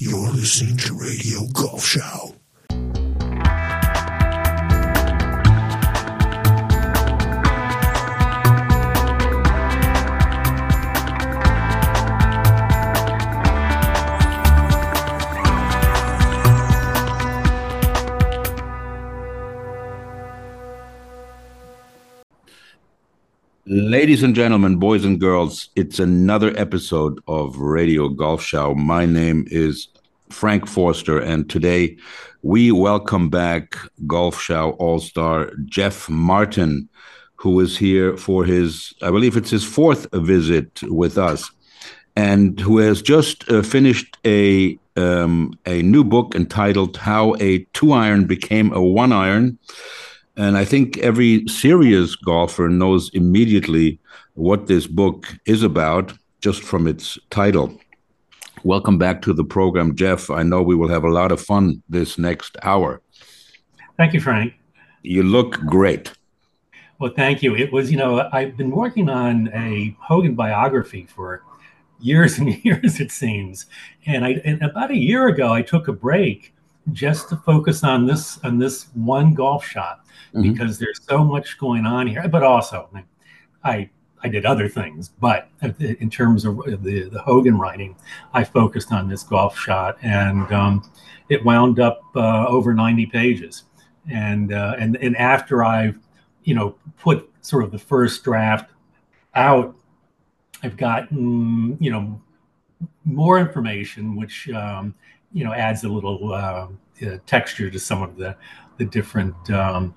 You're listening to Radio Golf Show. Ladies and gentlemen, boys and girls, it's another episode of Radio Golf Show. My name is Frank Forster, and today we welcome back Golf Show All Star Jeff Martin, who is here for his, I believe it's his fourth visit with us, and who has just uh, finished a um, a new book entitled "How a Two Iron Became a One Iron." And I think every serious golfer knows immediately what this book is about just from its title. Welcome back to the program, Jeff. I know we will have a lot of fun this next hour. Thank you, Frank. You look great. Well, thank you. It was, you know, I've been working on a Hogan biography for years and years, it seems. And I, and about a year ago, I took a break just to focus on this on this one golf shot mm-hmm. because there's so much going on here. But also, I I did other things, but in terms of the the Hogan writing, I focused on this golf shot, and um, it wound up uh, over 90 pages. And uh, and and after I've you know put sort of the first draft out, I've gotten you know more information, which um, you know adds a little uh, texture to some of the the different um,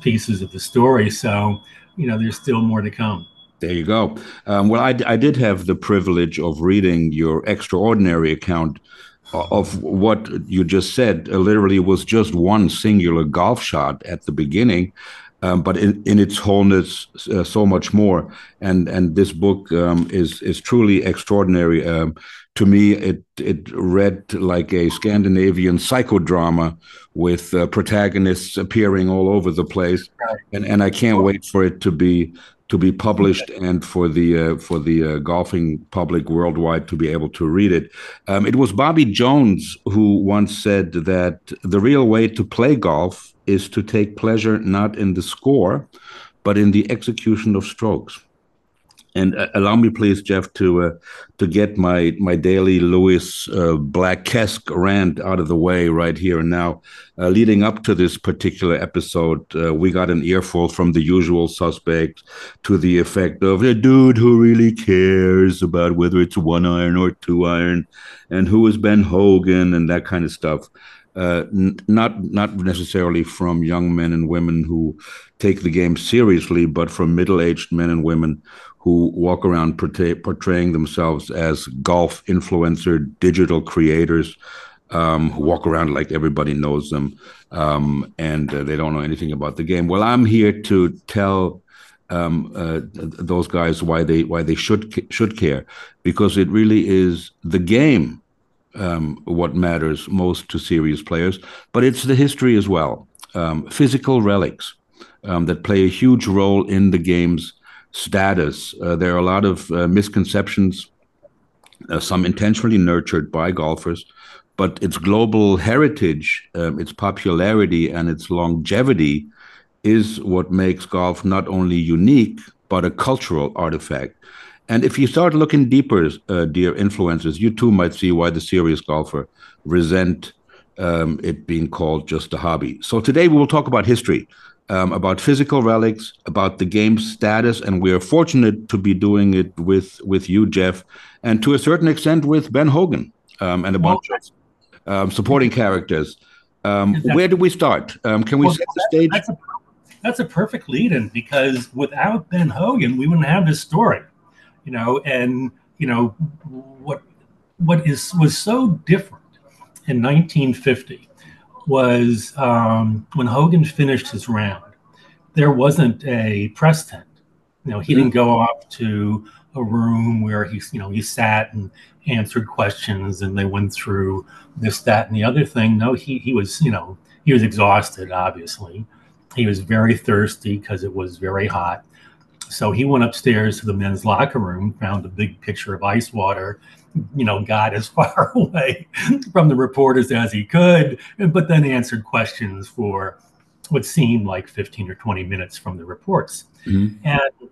pieces of the story. So, you know, there's still more to come. There you go. Um, well, I, I did have the privilege of reading your extraordinary account of what you just said. Uh, literally, was just one singular golf shot at the beginning, um, but in, in its wholeness, uh, so much more. And and this book um, is is truly extraordinary. Um, to me, it it read like a Scandinavian psychodrama with uh, protagonists appearing all over the place, and and I can't wait for it to be to be published and for the uh, for the uh, golfing public worldwide to be able to read it. Um, it was Bobby Jones who once said that the real way to play golf is to take pleasure not in the score, but in the execution of strokes. And uh, allow me, please, Jeff, to uh, to get my my daily Lewis uh, Black-esque rant out of the way right here and now. Uh, leading up to this particular episode, uh, we got an earful from the usual suspects to the effect of a dude who really cares about whether it's one iron or two iron, and who is Ben Hogan and that kind of stuff. Uh, n- not not necessarily from young men and women who take the game seriously, but from middle-aged men and women who walk around portray, portraying themselves as golf influencer, digital creators, um, who walk around like everybody knows them, um, and uh, they don't know anything about the game. Well, I'm here to tell um, uh, those guys why they why they should should care, because it really is the game um, what matters most to serious players, but it's the history as well, um, physical relics um, that play a huge role in the game's status. Uh, there are a lot of uh, misconceptions, uh, some intentionally nurtured by golfers, but its global heritage, um, its popularity, and its longevity is what makes golf not only unique, but a cultural artifact. And if you start looking deeper, uh, dear influencers, you too might see why the serious golfer resent um, it being called just a hobby. So today we will talk about history, um, about physical relics, about the game's status, and we are fortunate to be doing it with with you, Jeff, and to a certain extent with Ben Hogan um, and a bunch of um, supporting characters. Um, where do we start? Um, can we well, set the stage? That's a, that's a perfect lead-in because without Ben Hogan, we wouldn't have this story, you know. And you know what what is was so different in 1950 was um, when Hogan finished his round, there wasn't a press tent. You know, he didn't go off to a room where he, you know, he sat and answered questions and they went through this, that, and the other thing. No, he he was, you know, he was exhausted. Obviously, he was very thirsty because it was very hot. So he went upstairs to the men's locker room, found a big pitcher of ice water, you know, got as far away from the reporters as he could, but then answered questions for what seemed like 15 or 20 minutes from the reports. Mm-hmm. And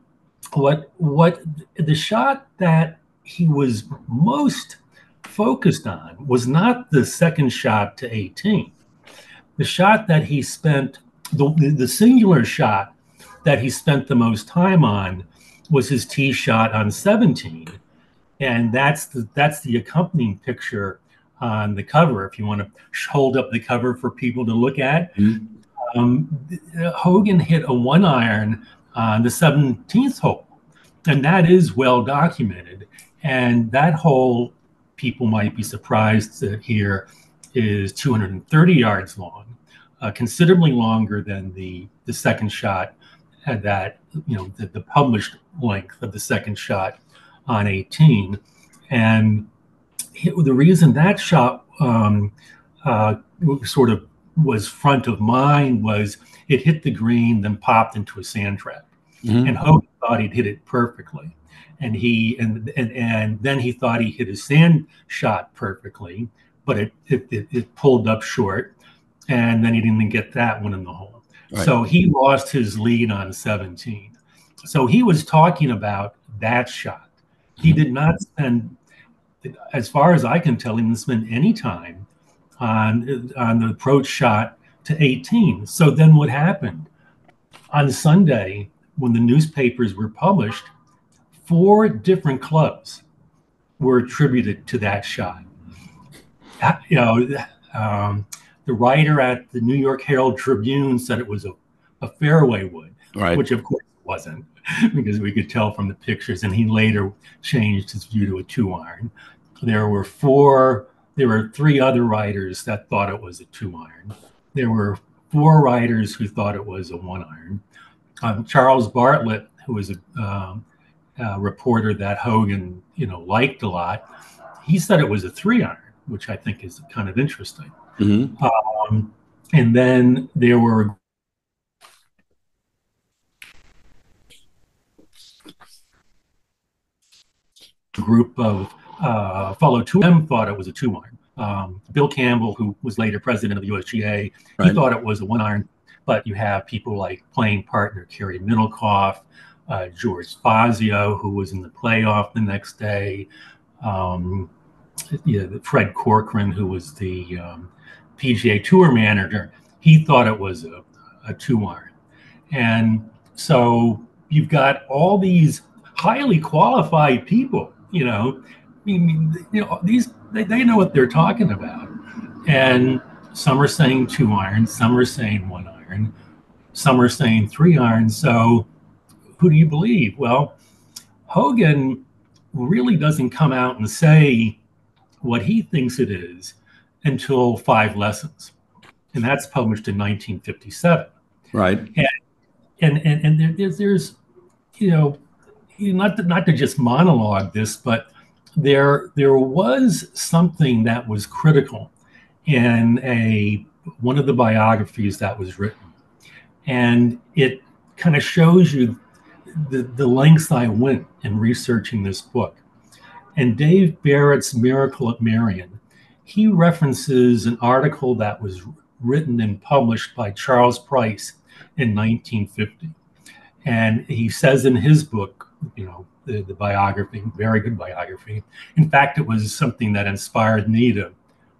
what what the shot that he was most focused on was not the second shot to 18. The shot that he spent, the, the singular shot that he spent the most time on was his tee shot on 17 and that's the that's the accompanying picture on the cover. If you want to hold up the cover for people to look at, mm-hmm. um, Hogan hit a one iron on the 17th hole, and that is well documented. And that hole, people might be surprised to hear, is 230 yards long, uh, considerably longer than the the second shot had that you know the, the published length of the second shot on 18. And the reason that shot um, uh, sort of was front of mind was it hit the green, then popped into a sand trap. Mm-hmm. And Hogan thought he'd hit it perfectly. And he and, and and then he thought he hit his sand shot perfectly, but it it, it, it pulled up short, and then he didn't even get that one in the hole. Right. So he lost his lead on 17. So he was talking about that shot he did not spend, as far as I can tell, he didn't spend any time on on the approach shot to 18. So then what happened? On Sunday, when the newspapers were published, four different clubs were attributed to that shot. Uh, you know, um, the writer at the New York Herald Tribune said it was a, a fairway wood, right. which of course wasn't. because we could tell from the pictures. And he later changed his view to a two iron. There were four, there were three other writers that thought it was a two iron. There were four writers who thought it was a one iron. Um, Charles Bartlett, who was a, um, a reporter that Hogan, you know, liked a lot, he said it was a three iron, which I think is kind of interesting. Mm-hmm. Um, and then there were group of uh, fellow 2M thought it was a two iron. Um, Bill Campbell, who was later president of the USGA, right. he thought it was a one iron. But you have people like playing partner Cary Middlecoff, uh, George Fazio, who was in the playoff the next day, um, yeah, Fred Corcoran, who was the um, PGA Tour manager. He thought it was a, a two iron. And so you've got all these highly qualified people you know, I mean, you know, these they, they know what they're talking about, and some are saying two iron, some are saying one iron, some are saying three iron. So, who do you believe? Well, Hogan really doesn't come out and say what he thinks it is until five lessons, and that's published in 1957. Right. And and and, and there, there's there's you know not to, not to just monologue this, but there there was something that was critical in a one of the biographies that was written, and it kind of shows you the, the lengths I went in researching this book. And Dave Barrett's Miracle at Merion, he references an article that was written and published by Charles Price in 1950. And he says in his book, you know, the, the biography, very good biography. In fact, it was something that inspired me to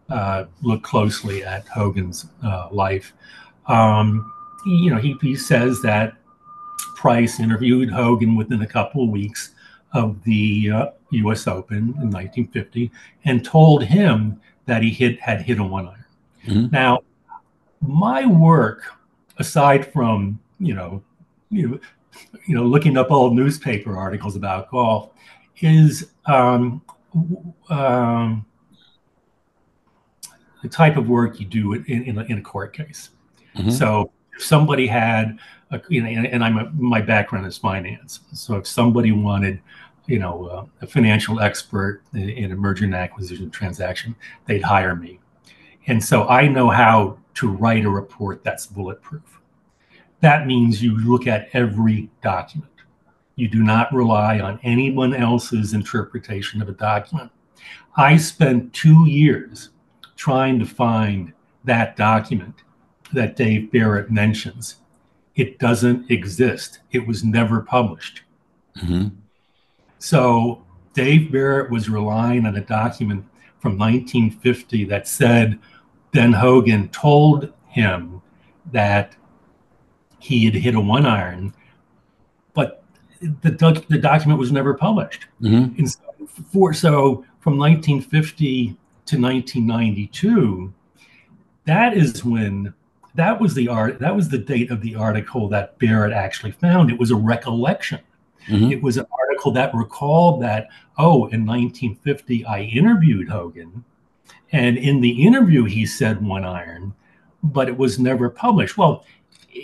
uh, look closely at Hogan's uh, life. Um, you know, he, he says that Price interviewed Hogan within a couple of weeks of the uh, U.S. Open in 1950 and told him that he hit had hit a one iron. Mm-hmm. Now, my work, aside from you know, you know, you know, looking up old newspaper articles about golf is um, um, the type of work you do in, in, a, in a court case. Mm-hmm. So if somebody had, a, you know, and I'm a, my background is finance. So if somebody wanted, you know, uh, a financial expert in, in a merger and acquisition transaction, they'd hire me. And so I know how to write a report that's bulletproof. That means you look at every document. You do not rely on anyone else's interpretation of a document. I spent two years trying to find that document that Dave Barrett mentions. It doesn't exist. It was never published. Mm-hmm. So Dave Barrett was relying on a document from 1950 that said Ben Hogan told him that he had hit a one iron, but the, doc- the document was never published. Mm-hmm. And so, for, so from 1950 to 1992, that is when that was the art that was the date of the article that Barrett actually found. It was a recollection. Mm-hmm. It was an article that recalled that, oh, in 1950, I interviewed Hogan. And in the interview, he said one iron, but it was never published. Well,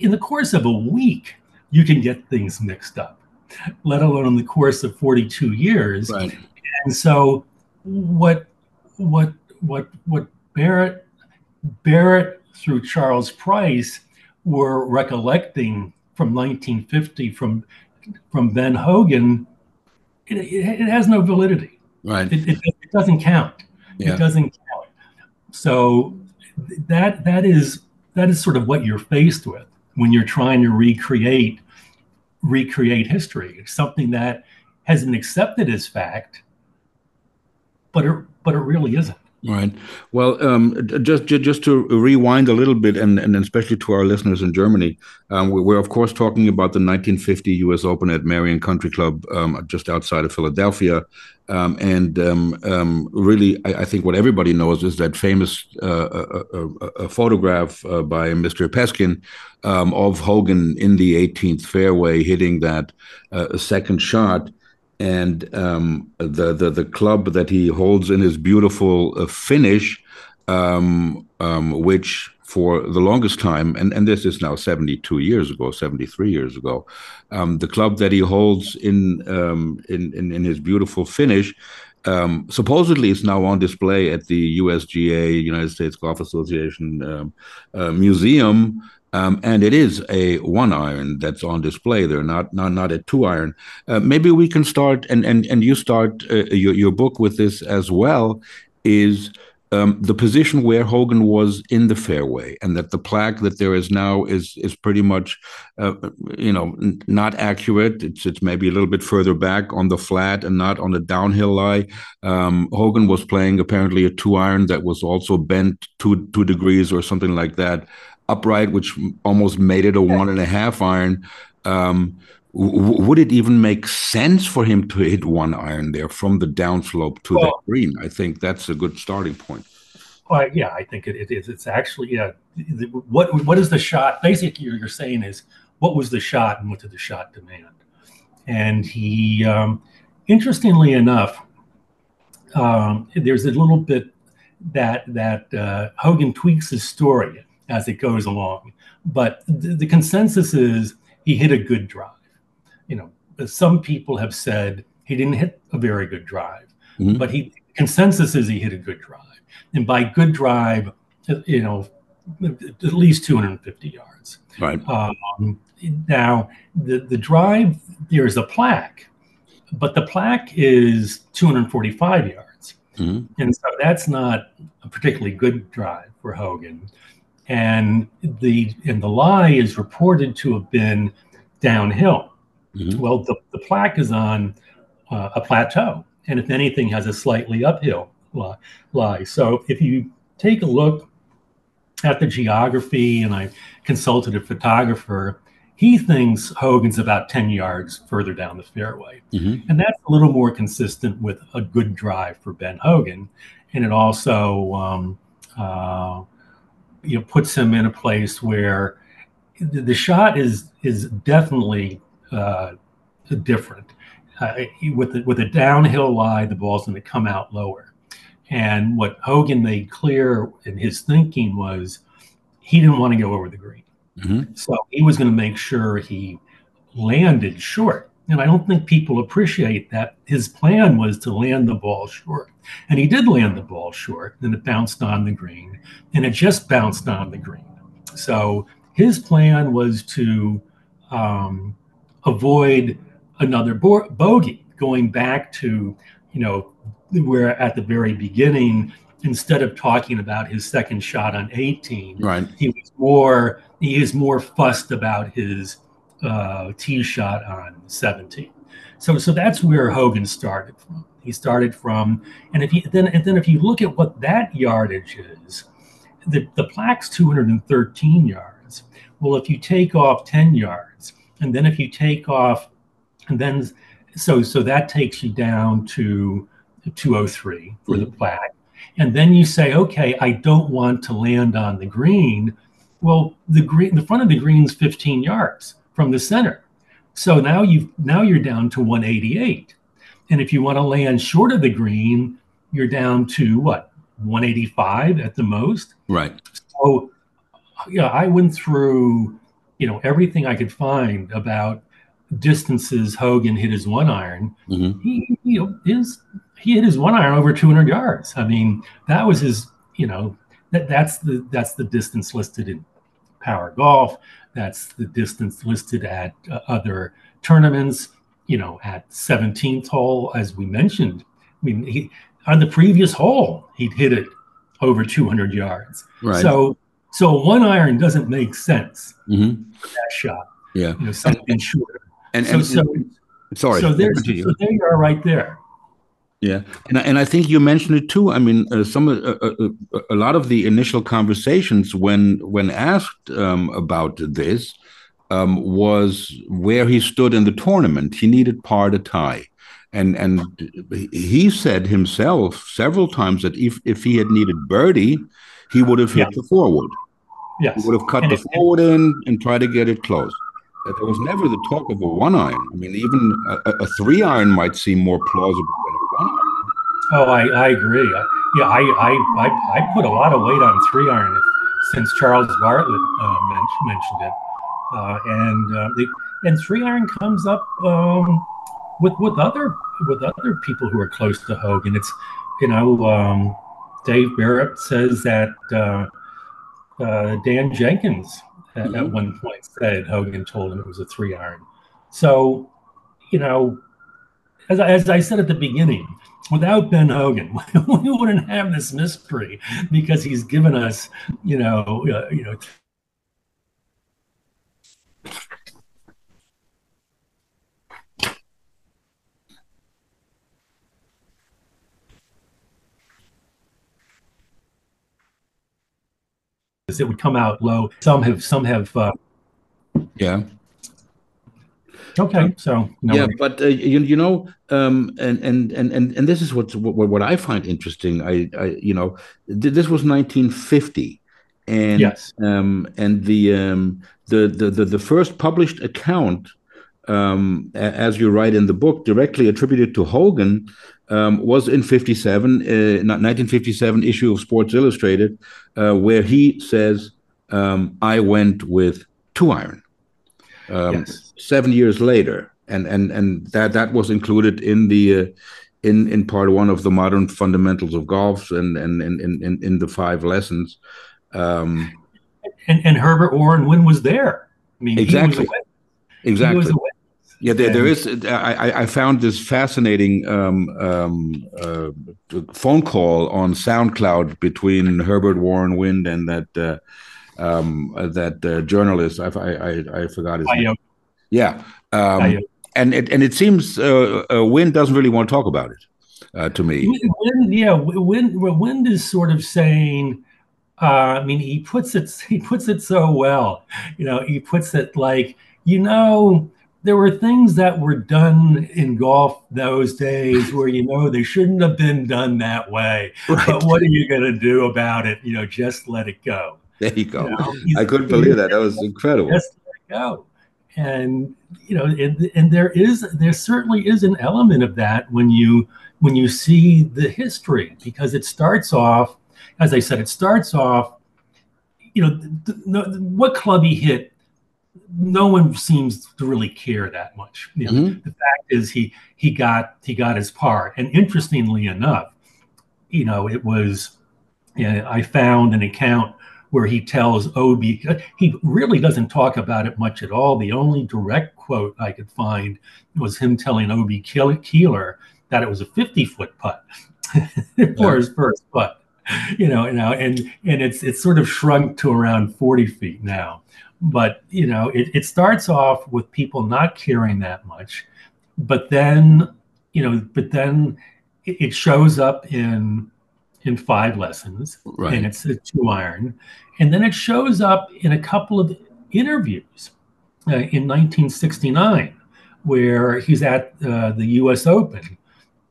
in the course of a week, you can get things mixed up, let alone in the course of 42 years. Right. And so what what what what Barrett Barrett through Charles Price were recollecting from 1950 from from Ben Hogan, it, it, it has no validity. Right. It, it, it doesn't count. Yeah. It doesn't count. So that that is that is sort of what you're faced with when you're trying to recreate recreate history. It's something that has been accepted as fact, but it but it really isn't. Right. Well, um, just just to rewind a little bit, and, and especially to our listeners in Germany, um, we're of course talking about the 1950 U.S. Open at Merion Country Club, um, just outside of Philadelphia, um, and um, um, really, I, I, think what everybody knows is that famous uh, uh, uh, uh photograph uh, by Mr. Peskin of Hogan in the 18th fairway hitting that uh, second shot and um, the, the the club that he holds in his beautiful uh, finish, um, um, which for the longest time, and, and this is now 72 years ago, 73 years ago, um, the club that he holds in um, in, in, in his beautiful finish. Um, supposedly, it's now on display at the USGA, United States Golf Association um, uh, Museum, um, and it is a one iron that's on display there, not not not a two iron. Uh, maybe we can start, and and and you start uh, your your book with this as well. Is um, the position where Hogan was in the fairway, and that the plaque that there is now is is pretty much, uh, you know, n- not accurate. It's it's maybe a little bit further back on the flat and not on the downhill lie. Um, Hogan was playing apparently a two iron that was also bent two two degrees or something like that upright, which almost made it a one and a half iron. Um, w- would it even make sense for him to hit one iron there from the downslope to well, the green? I think that's a good starting point. Well, yeah, I think it, it is. It's actually yeah. What what is the shot? Basically, you're, you're saying is what was the shot and what did the shot demand? And he, um, interestingly enough, um, there's a little bit that that uh, Hogan tweaks his story as it goes along. But the, the consensus is he hit a good drive. You know, some people have said he didn't hit a very good drive, mm-hmm. but he consensus is he hit a good drive. And by good drive, you know, at least 250 yards. Right. Um, now, the, the drive, there's a plaque, but the plaque is 245 yards. Mm-hmm. And so that's not a particularly good drive for Hogan and the and the lie is reported to have been downhill. Mm-hmm. Well, the, the plaque is on uh, a plateau, and if anything, has a slightly uphill lie, lie. So if you take a look at the geography, and I consulted a photographer, he thinks Hogan's about 10 yards further down the fairway. Mm-hmm. And that's a little more consistent with a good drive for Ben Hogan. And it also um, uh, you know puts him in a place where the, the shot is is definitely uh, different. Uh, with the, with a downhill lie, the ball's going to come out lower. And what Hogan made clear in his thinking was he didn't want to go over the green. Mm-hmm. So he was going to make sure he landed short. And I don't think people appreciate that his plan was to land the ball short. And he did land the ball short, and it bounced on the green, and it just bounced on the green. So his plan was to um, avoid another bo- bogey, going back to, you know, where at the very beginning, instead of talking about his second shot on 18, right. he was more he is more fussed about his uh, tee shot on 17. So so that's where Hogan started from. He started from, and if you then and then if you look at what that yardage is, the the plaque's 213 yards. Well, if you take off 10 yards, and then if you take off, and then so so that takes you down to 203 for the mm-hmm. plaque. And then you say, okay, I don't want to land on the green. Well, the green, the front of the green's 15 yards from the center. So now you now you're down to 188. And if you want to land short of the green, you're down to what 185 at the most. Right. So yeah, I went through, you know, everything I could find about distances Hogan hit his one iron. Mm-hmm. He, you know, his he hit his one iron over 200 yards. I mean, that was his, you know, that that's the that's the distance listed in Power Golf. That's the distance listed at uh, other tournaments. You know, at 17th hole, as we mentioned. I mean, he on the previous hole he'd hit it over 200 yards. Right. So so one iron doesn't make sense mm-hmm. for that shot. Yeah. You know, something shorter. And, So and, so sorry. so there's so there you are right there. Yeah, and I- and I think you mentioned it too. I mean, uh, some uh, uh, uh, a lot of the initial conversations when when asked um, about this um, was where he stood in the tournament. He needed par to tie, and and he said himself several times that if if he had needed birdie, he would have hit Yeah. the forward. Yes. He would have cut And the it- forward in and tried to get it close. There was never the talk of a one iron. I mean, even a, a- three iron might seem more plausible than a one iron. Oh, I, I agree. I, yeah, I, I, I, I put a lot of weight on three iron since Charles Bartlett uh, men- mentioned it, uh, and uh, the, and three iron comes up um, with with other with other people who are close to Hogan. It's you know um, Dave Barrett says that uh, uh, Dan Jenkins at, at one point said Hogan told him it was a three iron. So you know, as I, as I said at the beginning, without Ben Hogan, we wouldn't have this mystery because he's given us, you know, uh, you know, it would come out low. Some have, some have. Uh, Yeah. Okay, so no yeah, but uh, you, you know, um, and, and and and and this is what's, what what I find interesting. I, I you know, th- this was 1950, and yes, um, and the um, the, the the the first published account, um, as you write in the book, directly attributed to Hogan, um, was in 57, uh, 1957 issue of Sports Illustrated, uh, where he says, um, "I went with two iron." Um, yes, seven years later, and and and that that was included in the uh, in in part one of the modern fundamentals of golf and and in in, in the five lessons. Um, and and Herbert Warren Wind was there. I mean, Exactly. he was a. He was exactly. Yeah, there, there And- is. I, I- I found this fascinating um, um, uh, phone call on SoundCloud between Herbert Warren Wind and that uh, um, that uh, journalist. I, I I I forgot his name. Yeah, um, and it and it seems uh, uh, Wind doesn't really want to talk about it uh, to me. Wind, yeah, Wind, Wind is sort of saying. Uh, I mean, he puts it. He puts it so well. You know, he puts it like, you know, there were things that were done in golf those days where you know they shouldn't have been done that way. But what are you going to do about it? You know, just let it go. There you go. You know, I couldn't believe that. That was incredible. just let it go. And you know, and, and there is there certainly is an element of that when you when you see the history because it starts off, as I said, it starts off. You know, th- no, what club he hit, no one seems to really care that much. You know, Mhm. The fact is, he he got he got his par, and interestingly enough, you know, it was. Yeah, I found an account where he tells O.B., he really doesn't talk about it much at all. The only direct quote I could find was him telling O.B. Keeler that it was a 50 foot putt. for his first putt. You know, now and and it's it's sort of shrunk to around 40 feet now. But you know, it, it starts off with people not caring that much, but then you know, but then it shows up in in five lessons, Right. and it's a two iron, and then it shows up in a couple of interviews uh, in 1969, where he's at uh, the U.S. Open,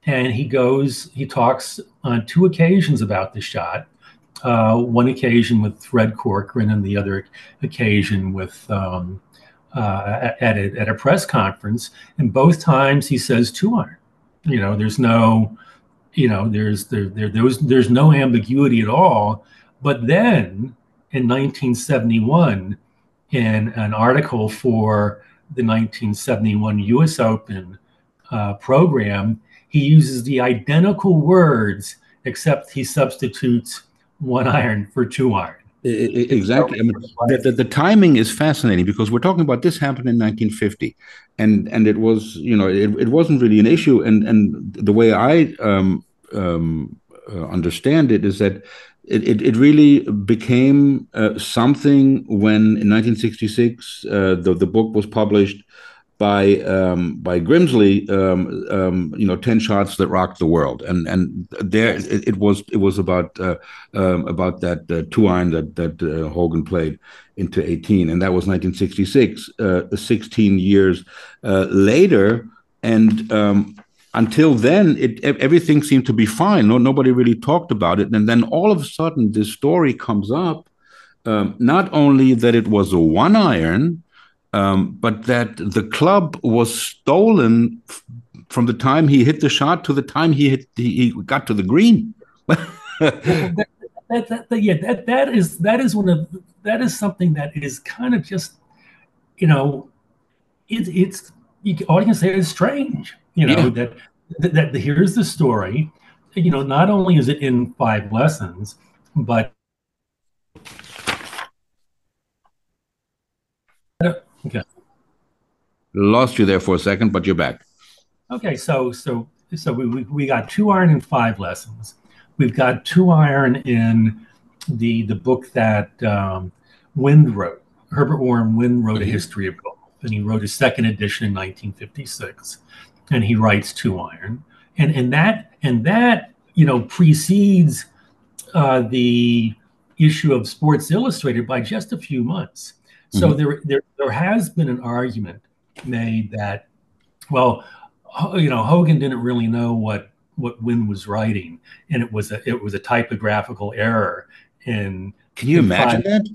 and he goes, he talks on two occasions about the shot. Uh, one occasion with Fred Corcoran, and the other occasion with um, uh, at a, at a press conference. And both times he says two iron. You know, there's no, you know, there's there there there was there's no ambiguity at all. But then in 1971, in an article for the 1971 U.S. Open uh, program, he uses the identical words except he substitutes one iron for two iron. Exactly. I mean, the, the, the timing is fascinating because we're talking about this happened in 1950, and and it was you know it, it wasn't really an issue, and and the way I um, um, uh, understand it is that it, it, it really became uh, something when in 1966 uh, the the book was published by um, by Grimsley, um, um, you know, ten shots that rocked the world, and and there it, it was it was about uh, um, about that uh, two iron that that uh, Hogan played into 18, and that was 1966. Uh, 16 years uh, later, and um, until then, it everything seemed to be fine. No, nobody really talked about it, and then all of a sudden, this story comes up. Um, not only that it was a one iron, um, but that the club was stolen f- from the time he hit the shot to the time he hit he, he got to the green. that, that, that, yeah, that that is that is one of that is something that is kind of just, you know, it, it's you, can- all you can say is strange. You know Yeah. that, that that here's the story. You know, not only is it in five lessons, but okay. Lost you there for a second, but you're back. Okay, so so so we, we, we got two iron in five lessons. We've got two iron in the the book that um, Wind wrote. Herbert Warren Wind wrote a history of golf, and he wrote a second edition in 1956, and he writes two iron, and and that and that you know precedes uh, the issue of Sports Illustrated by just a few months. So Mhm. there, there there has been an argument made that well you know Hogan didn't really know what what Wind was writing and it was a it was a typographical error in Can you imagine five- that?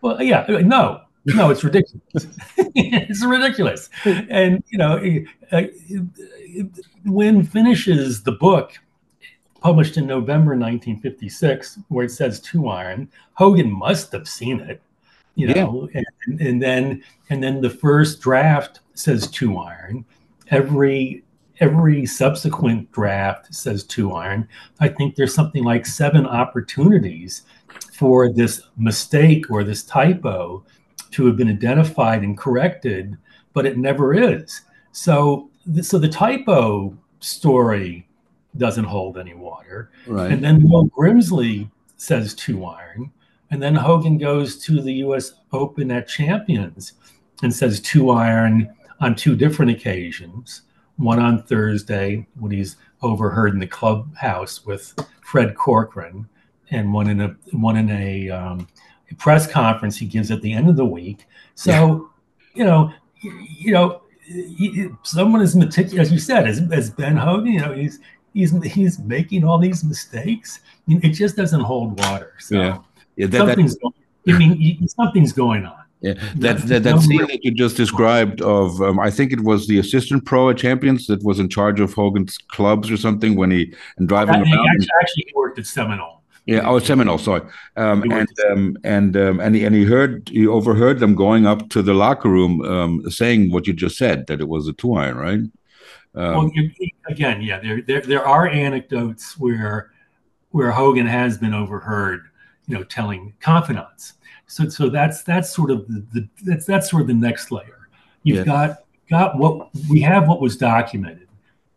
well yeah no no it's ridiculous. It's ridiculous. And you know uh, Wind finishes the book published in November 1956 where it says two iron. Hogan must have seen it you Yeah. know and, and then and then the first draft says two iron every every subsequent draft says two iron i think there's something like seven opportunities for this mistake or this typo to have been identified and corrected but it never is so so the typo story doesn't hold any water Right. and then Will Grimsley says two iron. And then Hogan goes to the US Open at Champions and says two iron on two different occasions. One on Thursday when he's overheard in the clubhouse with Fred Corcoran, and one in a one in a, um, a press conference he gives at the end of the week. So, you know, you know, he, someone as meticulous, as you said, as, as Ben Hogan, you know, he's he's he's making all these mistakes. It just doesn't hold water. So Yeah. Yeah, that, that, going. I mean, something's going on. yeah, that, that, that scene that you just described of, um, I think it was the assistant pro at Champions that was in charge of Hogan's clubs or something when he and driving he around. actually, actually, he worked at Seminole. Yeah, oh, Seminole, sorry. Um, and um, and um, and he, and he heard he overheard them going up to the locker room um, saying what you just said that it was a two iron, right? Um, well, again, yeah, there, there there are anecdotes where where Hogan has been overheard, you know, telling confidants. So so that's that's sort of the, the that's that's sort of the next layer. You've Yeah. got got what we have what was documented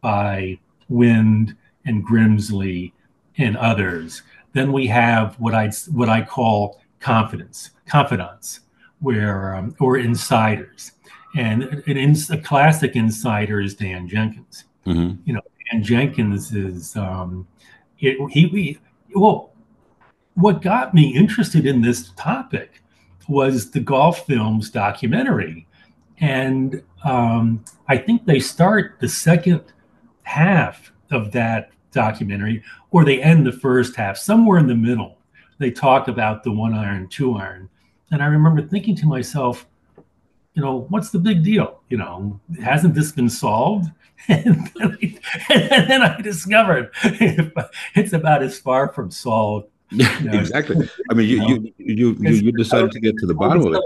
by Wind and Grimsley and others. Then we have what I what I call confidence, confidants, where um, or insiders, and an ins, a classic insider is Dan Jenkins. Mhm. You know, Dan Jenkins is um, it, he, he well, what got me interested in this topic was the golf films documentary, and um, I think they start the second half of that documentary, or they end the first half, somewhere in the middle. They talk about the one iron, two iron. And I remember thinking to myself, you know, what's the big deal? You know, hasn't this been solved? And then I, and then I discovered it's about as far from solved. Yeah, exactly. I mean, you you you you, you decided to get to the bottom of it.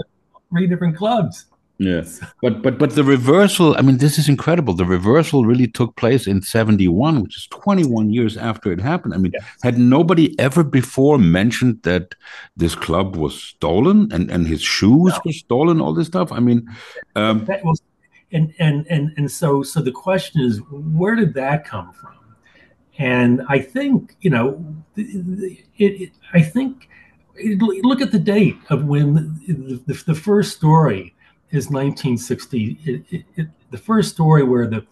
Three different clubs. Yeah, but but but the reversal. I mean, this is incredible. The reversal really took place in '71, which is 21 years after it happened. I mean, Yes. had nobody ever before mentioned that this club was stolen and and his shoes were stolen? All this stuff. I mean, um, That was, and and and and so so the question is, where did that come from? And I think you know, it. it I think look at the date of when the, the, the first story is 1960. It, it, it, the first story where the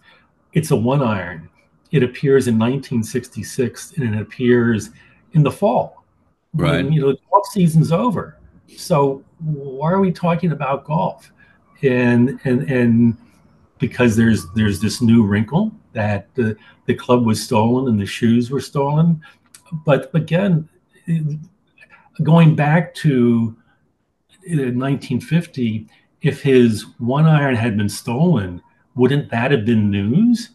it's a one iron. It appears in 1966, and it appears in the fall. when, Right. you know, the golf season's over. So why are we talking about golf? And and and because there's there's this new wrinkle that the the club was stolen and the shoes were stolen. But again, going back to uh, 1950, if his one iron had been stolen, wouldn't that have been news?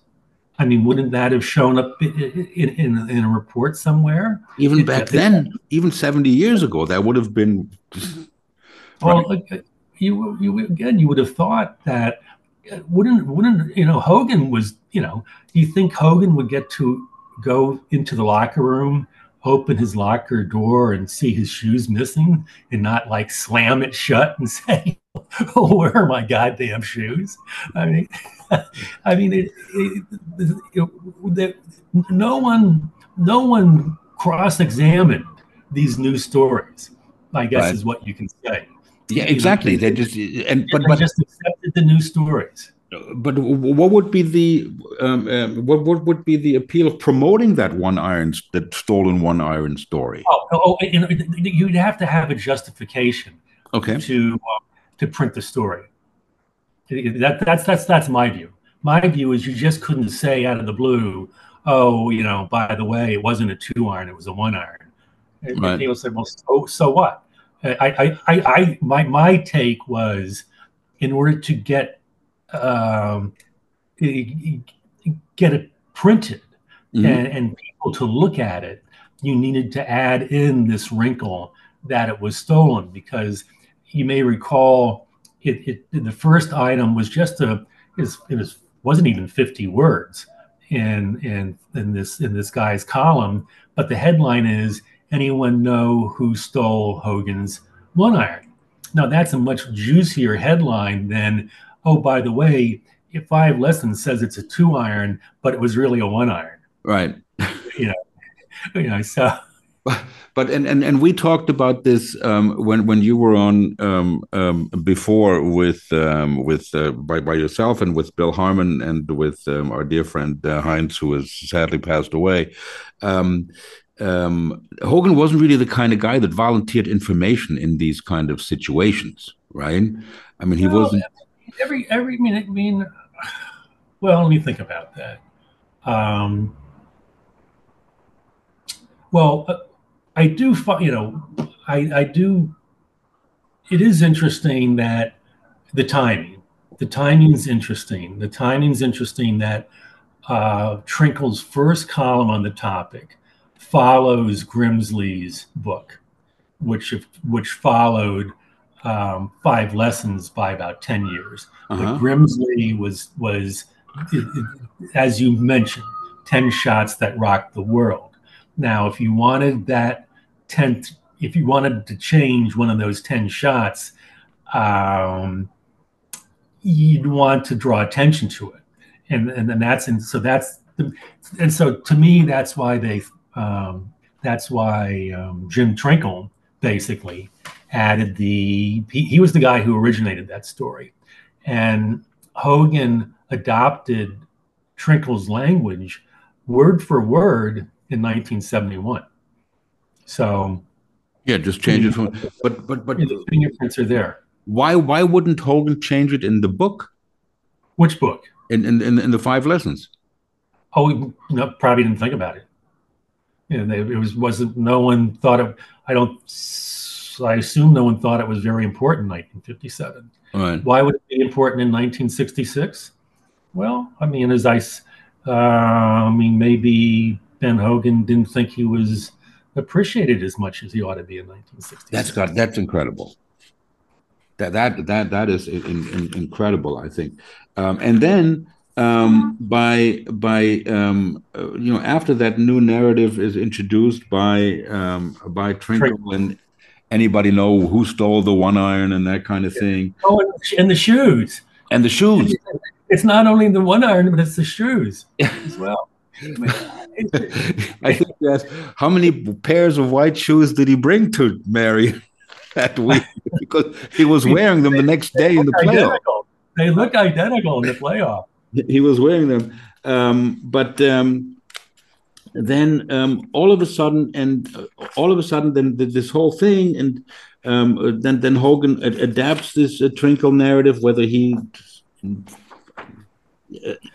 I mean, wouldn't that have shown up in, in, in, a report somewhere? even It- back it- then, even 70 years ago, that would have been. Well, uh, you, you again, you would have thought that uh, wouldn't wouldn't you know Hogan was you know do you think Hogan would get to go into the locker room, open his locker door, and see his shoes missing, and not like slam it shut and say, "Oh, where are my goddamn shoes?" I mean, I mean, it, it, it, it, no one no one cross-examined these new stories. I guess Right. is what you can say. Yeah, exactly. They just and but but just accepted the new stories. but what would be the um, um, what what would be the appeal of promoting that one iron that stolen one iron story? Oh, oh, you know, you'd have to have a justification Okay, to uh, to print the story. That, that's that's that's my view. My view is you just couldn't say out of the blue, oh, you know, by the way, it wasn't a two iron, it was a one iron. And Right. people say, well, so so what? I, I, I, I, my my take was, in order to get um, get it printed Mhm. and, and people to look at it, you needed to add in this wrinkle that it was stolen because you may recall it, it the first item was just a it was, it was wasn't even 50 words in in in this in this guy's column but the headline is anyone know who stole Hogan's one iron now that's a much juicier headline than oh by the way if five lessons says it's a two iron but it was really a one iron right. you know you know, so But and, and and we talked about this um, when when you were on um, um, before with um, with uh, by by yourself and with Bill Harmon and with um, our dear friend uh, Heinz, who has sadly passed away. Um, Hogan wasn't really the kind of guy that volunteered information in these kind of situations, right? I mean, he Well, wasn't. every every I mean, I mean well let me think about that um well uh, i do you know i i do it is interesting that the timing the timing's interesting the timing's interesting that uh trinkle's first column on the topic follows grimsley's book which which followed um, five lessons by about 10 years Uh-huh. but Grimsley was was, as you mentioned, ten shots that rocked the world. Now, if you wanted that tenth, if you wanted to change one of those ten shots, um, you'd want to draw attention to it, and and, and that's and so that's the, and so to me, that's why they, um, that's why um, Jim Trinkle basically added the. He, he was the guy who originated that story, and Hogan adopted Trinkle's language word for word in 1971. So yeah, just change it from. But but but the fingerprints are there. Why why wouldn't Hogan change it in the book? Which book? In in in, in the five lessons. Oh, no, probably didn't think about it. Know, it was wasn't. No one thought it. I don't. I assume no one thought it was very important in 1957. Right. Why would it be important in 1966? Well, I mean, as I, uh, I mean, maybe Ben Hogan didn't think he was appreciated as much as he ought to be in 1960. That's got that's incredible. That that that that is in, in, incredible, I think. Um, and then um, by by um, uh, you know after that new narrative is introduced by um, by Trinkle and anybody know who stole the one iron and that kind of thing. Oh, and the shoes. And the shoes. It's not only the one iron, but it's the shoes as well. I think that's how many pairs of white shoes did he bring to Merion that week? because he was wearing them the next day in the playoff. They look identical in the playoff. He was wearing them, um, but um, then um, all of a sudden, and uh, all of a sudden, then this whole thing, and um, uh, then then Hogan adapts this uh, Trinkle narrative, whether he.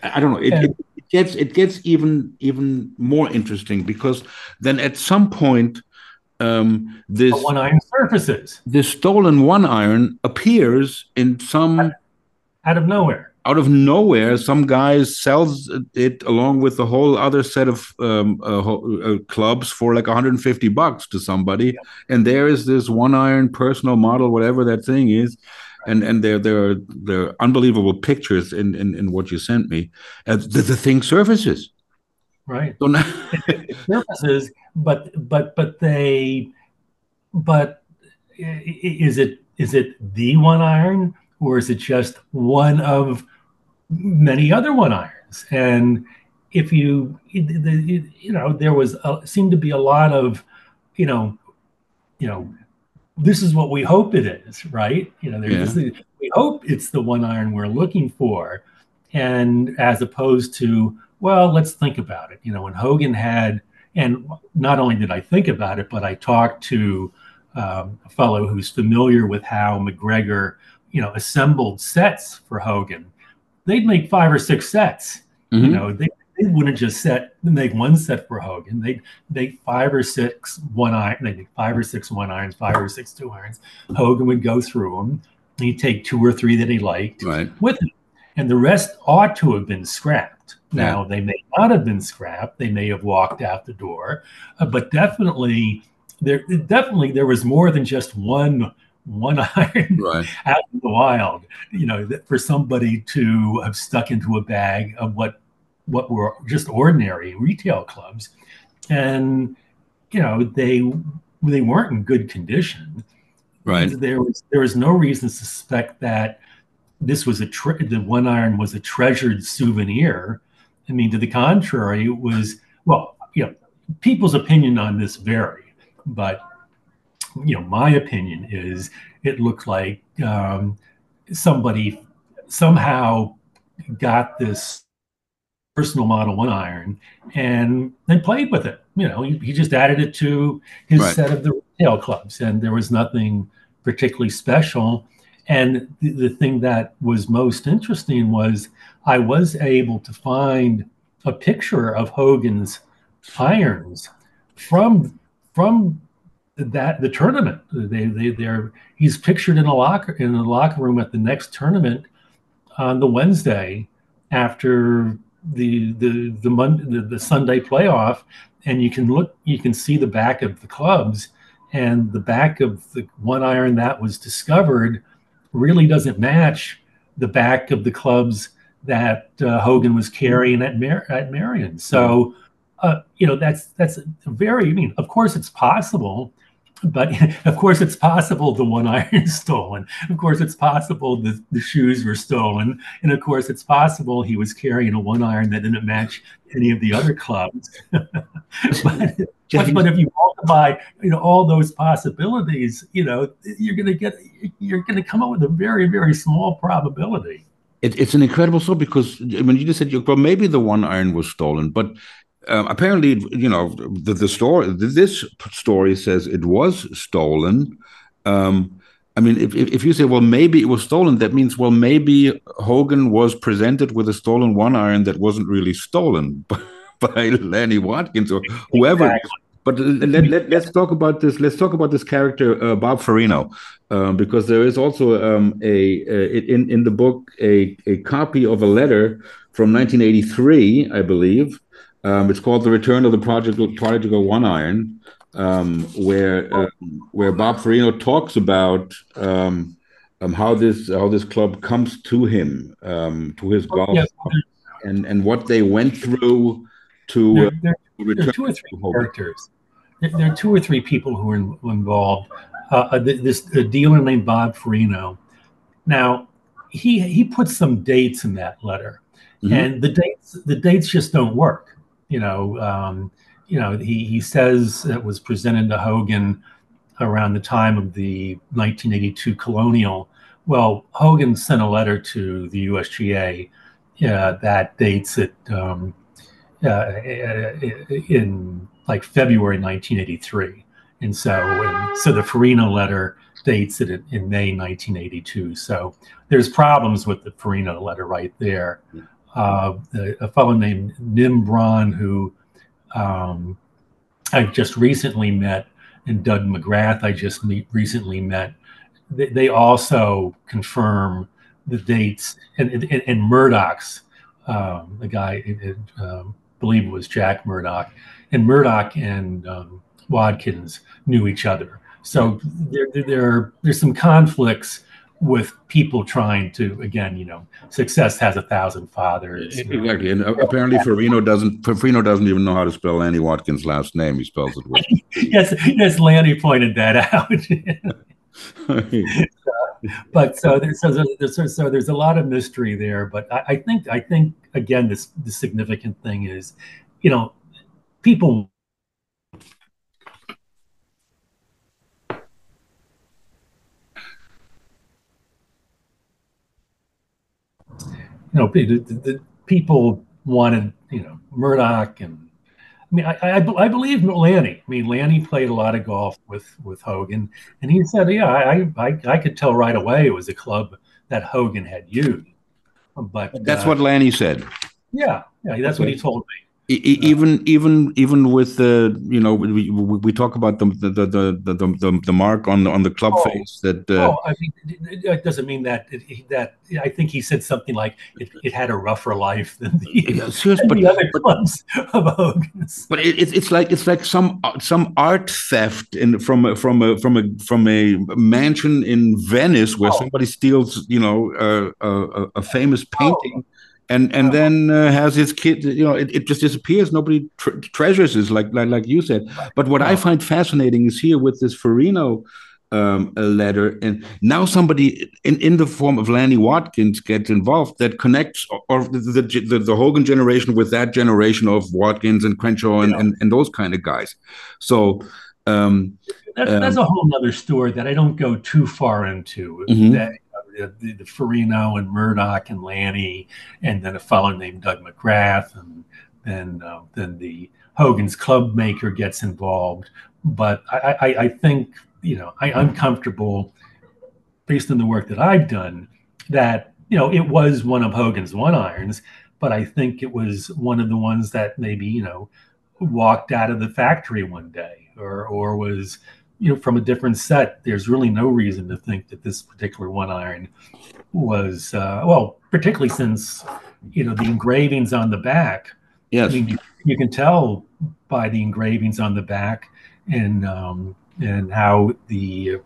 I don't know. It, it, gets it gets even even more interesting because then at some point um, this one iron surfaces. This stolen one iron appears in some out of nowhere. Out of nowhere, some guy sells it along with a whole other set of um, uh, uh, clubs for like 150 bucks to somebody, yeah. and there is this one iron personal model, whatever that thing is, and and there there are there are unbelievable pictures in in, in what you sent me. Uh, the, the thing surfaces. Right. So now it surfaces, but but but they, but is it is it the one iron or is it just one of many other one irons? And if you you know there was a, seemed to be a lot of you know you know this is what we hope it is, right? You know, yeah. we hope it's the one iron we're looking for, and as opposed to, well, let's think about it. You know, when Hogan had, and not only did I think about it, but I talked to um, a fellow who's familiar with how MacGregor, you know, assembled sets for Hogan. They'd make five or six sets. Mm-hmm. You know, they they wouldn't just set make one set for Hogan. They'd make five or six one iron. They'd make five or six one irons, five or six two irons. Hogan would go through them. He'd take two or three that he liked right. with him, and the rest ought to have been scrapped. Now they may not have been scrapped. They may have walked out the door, uh, but definitely there definitely there was more than just one one iron right. out in the wild. You know, for somebody to have stuck into a bag of what what were just ordinary retail clubs, and you know they they weren't in good condition. Right. There was there was no reason to suspect that this was a tre- the one iron was a treasured souvenir. I mean, to the contrary, it was well, you know, people's opinion on this vary, but you know, my opinion is it looked like um, somebody somehow got this personal model one iron and then played with it. You know, he, he just added it to his right. set of the retail clubs, and there was nothing particularly special. And the, the thing that was most interesting was I was able to find a picture of Hogan's irons from from that the tournament. They they they're he's pictured in a locker in the locker room at the next tournament on the Wednesday after the the the Monday the, the Sunday playoff, and you can look you can see the back of the clubs, and the back of the one iron that was discovered really doesn't match the back of the clubs that uh, Hogan was carrying at Mar- at Merion. So, uh, you know, that's that's very. I mean, of course, it's possible but of course, it's possible the one iron is stolen. Of course, it's possible the, the shoes were stolen. And of course, it's possible he was carrying a one iron that didn't match any of the other clubs. but, but, but, if you multiply, you know, all those possibilities, you know, you're going to get, you're going to come up with a very, very small probability. It, it's an incredible story because I mean, you just said, well, maybe the one iron was stolen, but um, apparently, you know, the, the story, this story says it was stolen. Um, I mean, if, if you say, well, maybe it was stolen, that means, well, maybe Hogan was presented with a stolen one iron that wasn't really stolen by, by Lanny Wadkins or whoever. Exactly. But let, let, us talk about this. Let's talk about this character, uh, Bob Farino, uh, because there is also um, a, a, in in the book a, a copy of a letter from 1983, I believe, um, it's called "The Return of the Prodigal, Prodigal One Iron," um, where uh, where Bob Farino talks about um, um, how this how this club comes to him, um, to his golf, yes. and and what they went through to there, there, uh, there are two or three characters. There are two or three people who are in, involved. Uh, uh this a dealer named Bob Farino. Now, he he put some dates in that letter, mm-hmm. and the dates the dates just don't work you know, um, you know, he, he says it was presented to Hogan around the time of the 1982 colonial. Well, Hogan sent a letter to the USGA uh, that dates it um, uh, in like February 1983. And so, and so the Farina letter dates it in May 1982. So there's problems with the Farina letter right there uh, a fellow named Nim Braun, who um, I just recently met, and Doug McGrath, I just meet, recently met. They, they, also confirm the dates, and, and, and Murdoch's, um, the guy, I um, believe it was Jack Murdoch, and Murdoch and um, Wadkins knew each other. So there, there, there's some conflicts with people trying to again you know success has a thousand fathers. Exactly. And uh, apparently Farino doesn't Farino doesn't even know how to spell Lanny Wadkins last name. He spells it with yes yes Lanny pointed that out. But so there's so, so, so, there's a lot of mystery there but I, I think I think again this the significant thing is you know people you know, the, the people wanted, you know, Murdoch and I mean, I, I, I, believe Lanny. I mean, Lanny played a lot of golf with with Hogan, and he said, "Yeah, I I, I could tell right away it was a club that Hogan had used." But that's uh, what Lanny said. Yeah, yeah, that's okay. what he told me even even even with the you know we we talk about the the the the, the, the mark on on the club oh, face that uh, oh I mean it doesn't mean that it, that I think he said something like it, it had a rougher life than the, yeah, serious, but, the other but, clubs of Hogan's. But it, it's like it's like some some art theft in from a, from a from a from a mansion in Venice where oh. somebody steals you know uh, a, a, famous oh. painting. Oh and and then uh, has his kid you know it, it just disappears. Nobody tre- treasures it like, like like you said. But what i find fascinating is here with this farino um, letter and now somebody in, in the form of lanny Wadkins gets involved that connects or, or the, the, the, hogan generation with that generation of Wadkins and crenshaw and, yeah. and, and, those kind of guys. So um, that's, um, that's a whole other story that i don't go too far into mm-hmm. that the, the Farino and Murdoch and Lanny, and then a fellow named Doug McGrath, and then uh, then the Hogan's Club maker gets involved. But I, I, I think you know I, I'm comfortable based on the work that I've done that you know it was one of Hogan's one irons, but I think it was one of the ones that maybe you know walked out of the factory one day or or was you know, from a different set, there's really no reason to think that this particular one iron was uh, well, particularly since you know the engravings on the back. Yes, I mean, you, you can tell by the engravings on the back and um, and how the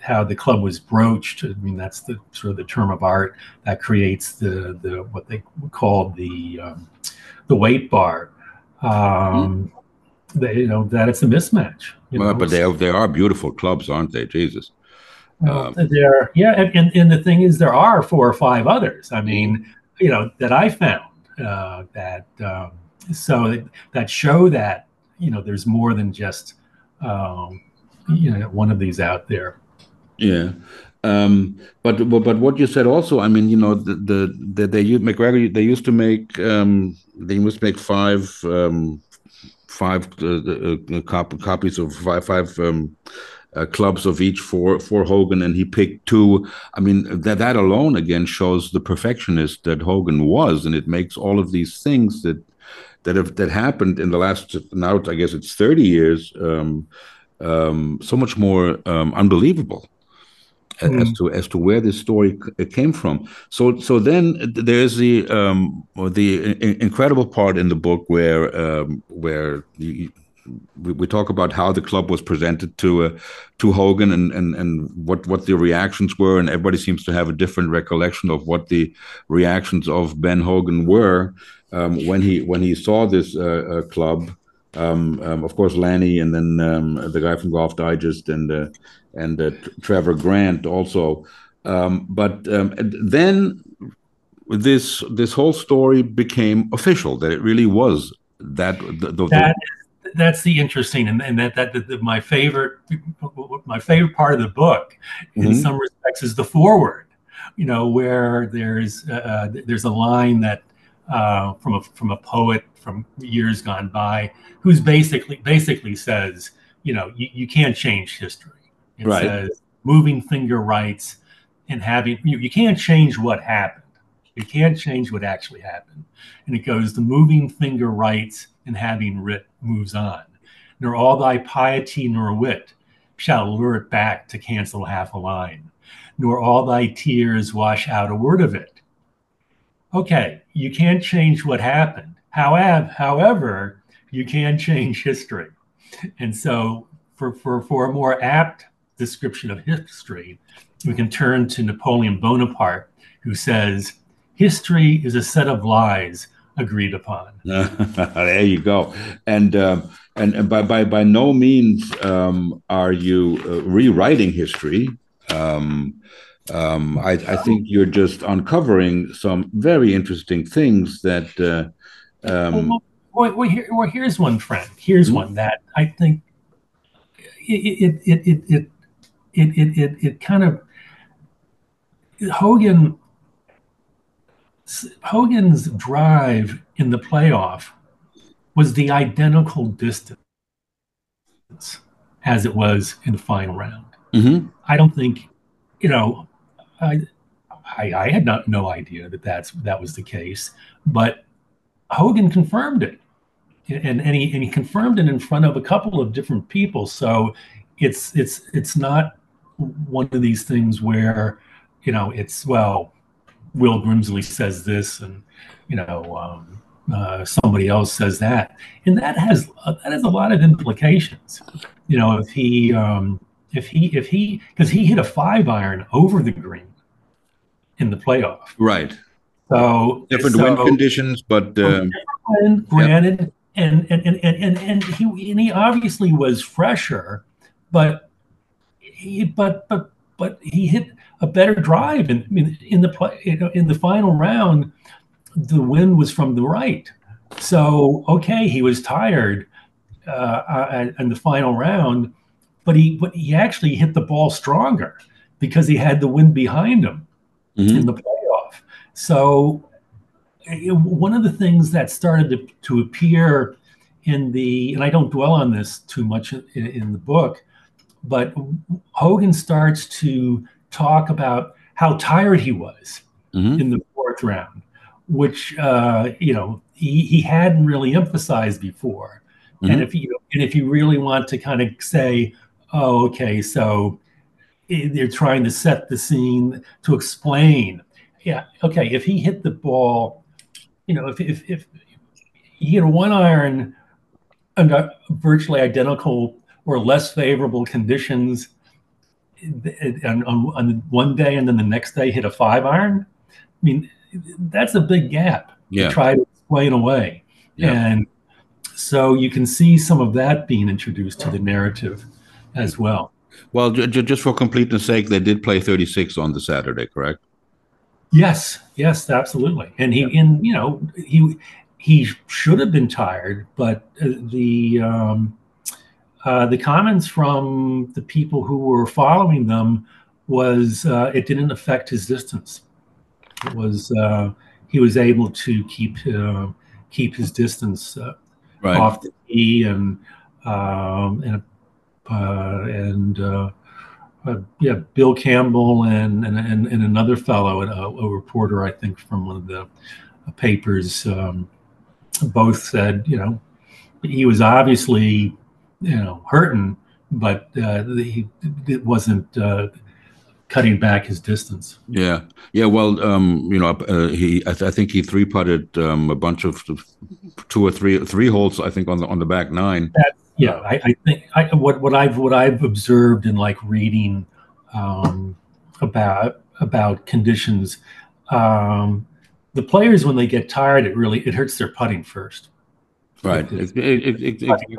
how the club was broached. I mean, that's the sort of the term of art that creates the the what they call the um, the weight bar. Um, mm-hmm they, you know that it's a mismatch. Well, but they are, they are beautiful clubs, aren't they? Jesus. Um, there, yeah, and, and, and the thing is, there are four or five others. I mean, you know, that I found uh, that um, so that show that you know there's more than just um, you know one of these out there. Yeah. Um, but but what you said also, I mean, you know, the the, the they used MacGregor. They used to make um, they used to make five um, five uh, uh, cop copies of five five um, uh, clubs of each for for Hogan, and he picked two. I mean, that that alone again shows the perfectionist that Hogan was, and it makes all of these things that that have that happened in the last now I guess it's thirty years um, um, so much more um, unbelievable mm. as to as to where this story came from. So so then there's the um, the incredible part in the book where um, where you, we, we, talk about how the club was presented to uh, to Hogan and, and and what what the reactions were, and everybody seems to have a different recollection of what the reactions of Ben Hogan were um, when he when he saw this uh, uh, club. Um, um, of course, Lanny, and then um, the guy from Golf Digest, and uh, and uh, Trevor Grant also. Um, but um, then this this whole story became official that it really was that the, the, that that's the interesting and, and that that the, the, my favorite my favorite part of the book in mm-hmm. some respects is the foreword you know where there's uh, uh there's a line that uh, from a from a poet from years gone by who's basically basically says you know you, you can't change history it right. says moving finger writes and having you, you can't change what happened. You can't change what actually happened. And it goes the moving finger writes and having writ moves on. Nor all thy piety nor wit shall lure it back to cancel half a line, nor all thy tears wash out a word of it. Okay, you can't change what happened. However, however, you can change history. And so for, for, for a more apt description of history, we can turn to Napoleon Bonaparte, who says, History is a set of lies agreed upon. there you go. And, um, and, and by, by, by no means um, are you uh, rewriting history. Um, um, I, I, think you're just uncovering some very interesting things that. Uh, um, well, well, well, here, well, here's one, friend. Here's mm-hmm. one that I think it, it, it, it it it it, it kind of Hogan Hogan's drive in the playoff was the identical distance as it was in the final round. Mm-hmm. I don't think, you know, I, I, I had not no idea that that's that was the case, but Hogan confirmed it, and and he and he confirmed it in front of a couple of different people. So it's it's it's not one of these things where you know it's well will grimsley says this and you know um, uh, somebody else says that. And that has uh, that has a lot of implications. You know if he um, if he if he because he hit a five iron over the green in the playoff. Right so different so, wind conditions but um, wind, granted and, and, and and and he and he obviously was fresher but he, but but but he hit a better drive in in, in the play you know, in the final round. The wind was from the right, so okay, he was tired uh, uh, in the final round, but he but he actually hit the ball stronger because he had the wind behind him mm-hmm. in the playoff. So one of the things that started to, to appear in the and I don't dwell on this too much in, in the book, but Hogan starts to talk about how tired he was mm-hmm. in the fourth round, which uh, you know he, he hadn't really emphasized before. Mm-hmm. And if you and if you really want to kind of say, oh, okay, so they're trying to set the scene to explain, yeah, okay, if he hit the ball, you know, if if if he hit a one iron under virtually identical or less favorable conditions on, on, on, one day and then the next day hit a five iron. I mean, that's a big gap yeah. to try to explain away. Yeah. And so you can see some of that being introduced to the narrative as well. Well, j- j- just for completeness sake, they did play 36 on the Saturday, correct? Yes, yes, absolutely. And he, yeah. in you know, he he should have been tired, but uh, the um, uh, the comments from the people who were following them was uh, it didn't affect his distance. It was uh, he was able to keep uh, keep his distance uh, right. off the tee and um, and and uh, yeah, Bill Campbell and and, and, and another fellow, a, a, reporter, I think, from one of the papers, um, both said, you know, he was obviously, you know, hurting, but uh, he it wasn't uh, cutting back his distance. Yeah, yeah. Well, um, you know, uh, he I, th- I, think he three putted um, a bunch of two or three three holes. I think on the on the back nine. Yeah, I, I think I, what what I've what I've observed in like reading um, about about conditions. Um, the players when they get tired, it really it hurts their putting first. Right. It, it, it, exactly.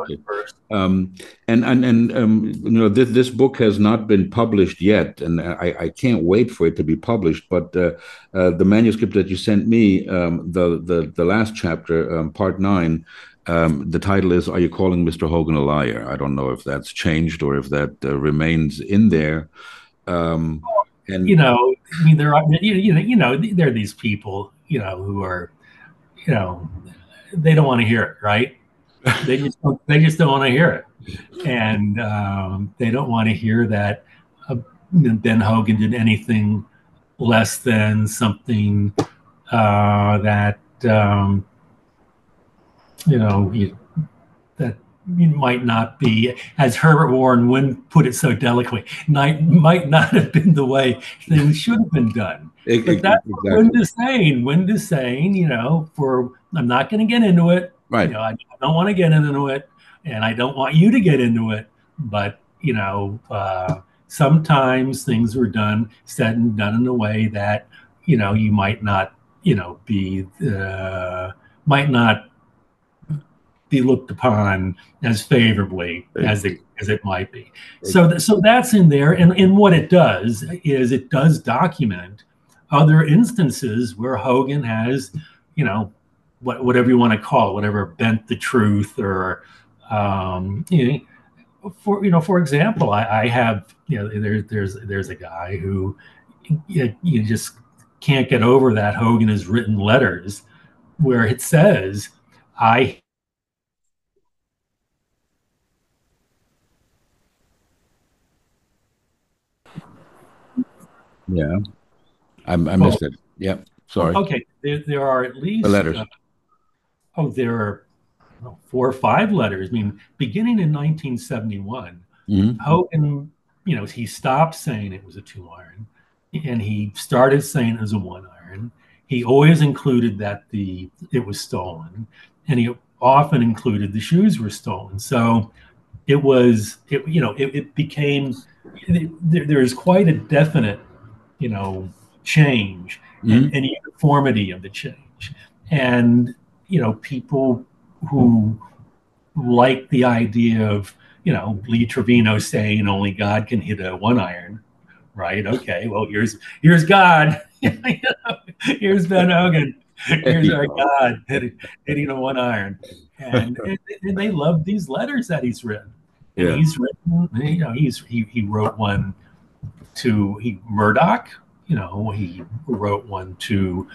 Um, and and and um, you know this this book has not been published yet, and I, I can't wait for it to be published. But uh, uh, the manuscript that you sent me, um, the the the last chapter, um, part nine, um, the title is "Are You Calling Mr. Hogan a Liar?" I don't know if that's changed or if that uh, remains in there. Um, and you know, I mean, there are you know you know there are these people you know who are you know they don't want to hear it, right? they just don't, they just don't want to hear it, and um, they don't want to hear that uh, Ben Hogan did anything less than something uh, that um, you know you, that might not be, as Herbert Warren Wind put it so delicately, might, might not have been the way things should have been done. It, but that's exactly. what Wind is saying. Wind is saying, you know, for I'm not going to get into it. Right. You know, I, I don't want to get into it, and I don't want you to get into it. But you know, uh, sometimes things were done, said and done in a way that you know you might not, you know, be uh, might not be looked upon as favorably as it as it might be. So th- so that's in there, and and what it does is it does document other instances where Hogan has, you know, what, whatever you want to call it, whatever bent the truth or, um, you know, for you know, for example, I, I have you know there, there's there's a guy who you, you just can't get over that Hogan has written letters where it says I Yeah, I, I missed oh. it. Yeah, sorry. Okay, there, there are at least the letters. Uh, oh, there are four or five letters. I mean, beginning in 1971, mm-hmm. Hogan, you know, he stopped saying it was a two iron, and he started saying it was a one iron. He always included that the it was stolen, and he often included the shoes were stolen. So it was, it, you know, it, it became there, there is quite a definite you know, change mm-hmm. and, and uniformity of the change. And, you know, people who like the idea of, you know, Lee Trevino saying only God can hit a one iron, right? Okay, well, here's here's God. here's Ben Hogan. Here's our God hitting, hitting a one iron. And, and, and they love these letters that he's written. And yeah. he's written, you know, he's he, he wrote one to he Murdoch. You know, he wrote one to